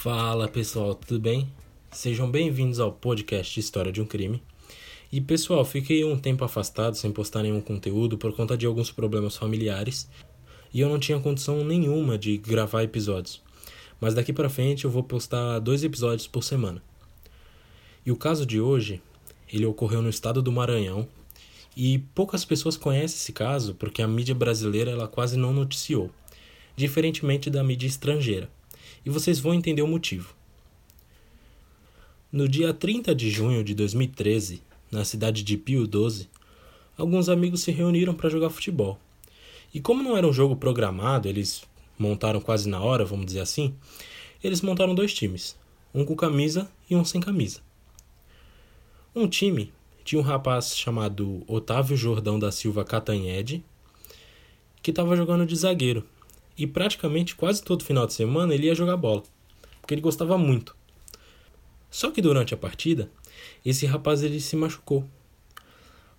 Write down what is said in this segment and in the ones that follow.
Fala pessoal, tudo bem? Sejam bem-vindos ao podcast História de um Crime. E pessoal, fiquei um tempo afastado sem postar nenhum conteúdo por conta de alguns problemas familiares e eu não tinha condição nenhuma de gravar episódios. Mas daqui para frente eu vou postar dois episódios por semana. E o caso de hoje, ele ocorreu no estado do Maranhão e poucas pessoas conhecem esse caso porque a mídia brasileira ela quase não noticiou, diferentemente da mídia estrangeira e vocês vão entender o motivo. No dia 30 de junho de 2013, na cidade de Pio 12, alguns amigos se reuniram para jogar futebol. E como não era um jogo programado, eles montaram quase na hora, vamos dizer assim, eles montaram dois times, um com camisa e um sem camisa. Um time tinha um rapaz chamado Otávio Jordão da Silva Catanhede, que estava jogando de zagueiro, e praticamente quase todo final de semana ele ia jogar bola, porque ele gostava muito. Só que durante a partida, esse rapaz ele se machucou.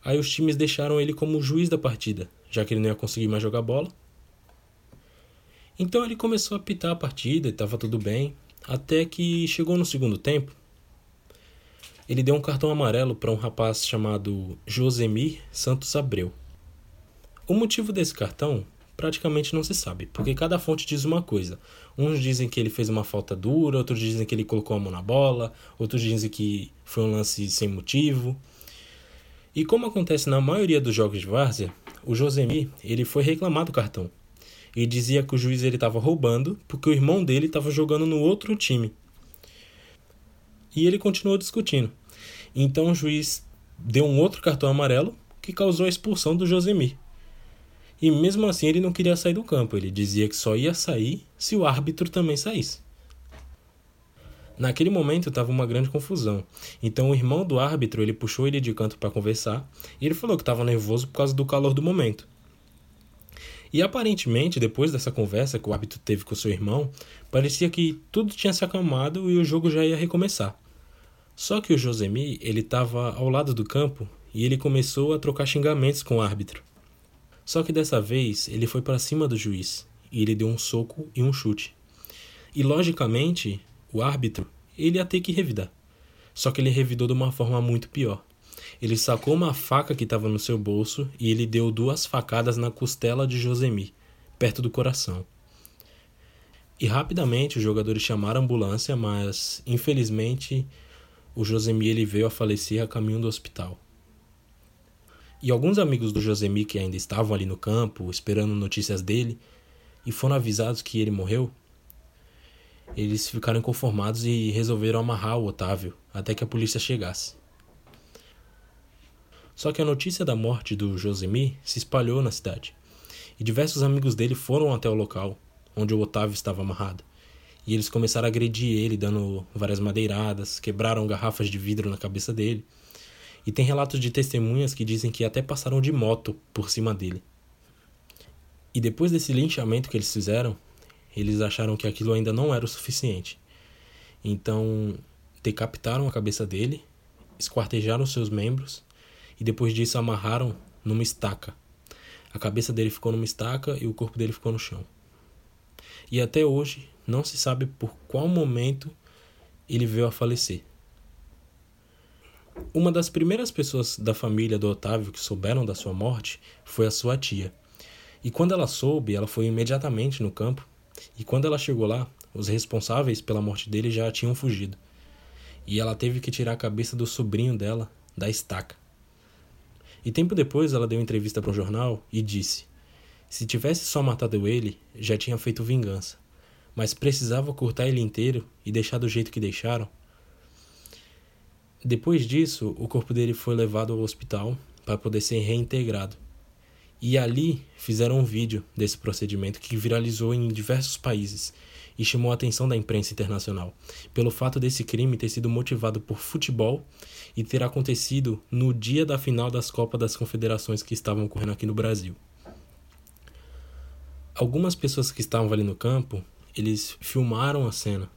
Aí os times deixaram ele como juiz da partida, já que ele não ia conseguir mais jogar bola. Então ele começou a apitar a partida e estava tudo bem, até que chegou no segundo tempo. Ele deu um cartão amarelo para um rapaz chamado Josemir Santos Abreu. O motivo desse cartão praticamente não se sabe, porque cada fonte diz uma coisa. Uns dizem que ele fez uma falta dura, outros dizem que ele colocou a mão na bola, outros dizem que foi um lance sem motivo. E como acontece na maioria dos jogos de várzea, o Josemi ele foi reclamar do cartão. E dizia que o juiz ele estava roubando porque o irmão dele estava jogando no outro time. E ele continuou discutindo. Então o juiz deu um outro cartão amarelo que causou a expulsão do Josemir. E mesmo assim ele não queria sair do campo, ele dizia que só ia sair se o árbitro também saísse. Naquele momento estava uma grande confusão. Então o irmão do árbitro ele puxou ele de canto para conversar e ele falou que estava nervoso por causa do calor do momento. E aparentemente, depois dessa conversa que o árbitro teve com seu irmão, parecia que tudo tinha se acalmado e o jogo já ia recomeçar. Só que o Josemi ele estava ao lado do campo e ele começou a trocar xingamentos com o árbitro. Só que dessa vez ele foi para cima do juiz e ele deu um soco e um chute. E logicamente, o árbitro, ele ia ter que revidar. Só que ele revidou de uma forma muito pior. Ele sacou uma faca que estava no seu bolso e ele deu duas facadas na costela de Josemi, perto do coração. E rapidamente os jogadores chamaram a ambulância, mas infelizmente o Josemi ele veio a falecer a caminho do hospital. E alguns amigos do Josemi que ainda estavam ali no campo, esperando notícias dele, e foram avisados que ele morreu, eles ficaram inconformados e resolveram amarrar o Otávio até que a polícia chegasse. Só que a notícia da morte do Josemi se espalhou na cidade, e diversos amigos dele foram até o local onde o Otávio estava amarrado. E eles começaram a agredir ele, dando várias madeiradas, quebraram garrafas de vidro na cabeça dele e tem relatos de testemunhas que dizem que até passaram de moto por cima dele. E depois desse linchamento que eles fizeram, eles acharam que aquilo ainda não era o suficiente. Então, decapitaram a cabeça dele, esquartejaram seus membros e depois disso amarraram numa estaca. A cabeça dele ficou numa estaca e o corpo dele ficou no chão. E até hoje não se sabe por qual momento ele veio a falecer. Uma das primeiras pessoas da família do Otávio que souberam da sua morte foi a sua tia. E quando ela soube, ela foi imediatamente no campo. E quando ela chegou lá, os responsáveis pela morte dele já tinham fugido. E ela teve que tirar a cabeça do sobrinho dela da estaca. E tempo depois ela deu entrevista para um jornal e disse: Se tivesse só matado ele, já tinha feito vingança. Mas precisava cortar ele inteiro e deixar do jeito que deixaram depois disso, o corpo dele foi levado ao hospital para poder ser reintegrado. E ali fizeram um vídeo desse procedimento que viralizou em diversos países e chamou a atenção da imprensa internacional, pelo fato desse crime ter sido motivado por futebol e ter acontecido no dia da final das Copas das Confederações que estavam ocorrendo aqui no Brasil. Algumas pessoas que estavam ali no campo, eles filmaram a cena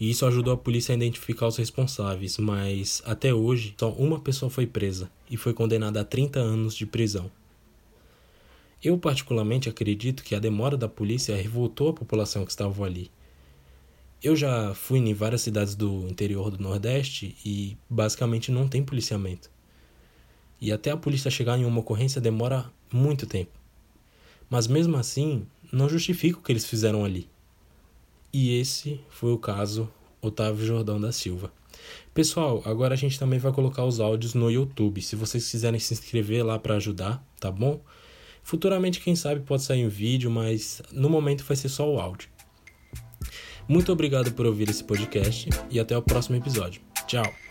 e isso ajudou a polícia a identificar os responsáveis, mas até hoje só uma pessoa foi presa e foi condenada a 30 anos de prisão. Eu particularmente acredito que a demora da polícia revoltou a população que estava ali. Eu já fui em várias cidades do interior do Nordeste e basicamente não tem policiamento. E até a polícia chegar em uma ocorrência demora muito tempo. Mas mesmo assim, não justifica o que eles fizeram ali. E esse foi o caso Otávio Jordão da Silva. Pessoal, agora a gente também vai colocar os áudios no YouTube. Se vocês quiserem se inscrever lá para ajudar, tá bom? Futuramente, quem sabe, pode sair um vídeo, mas no momento vai ser só o áudio. Muito obrigado por ouvir esse podcast e até o próximo episódio. Tchau!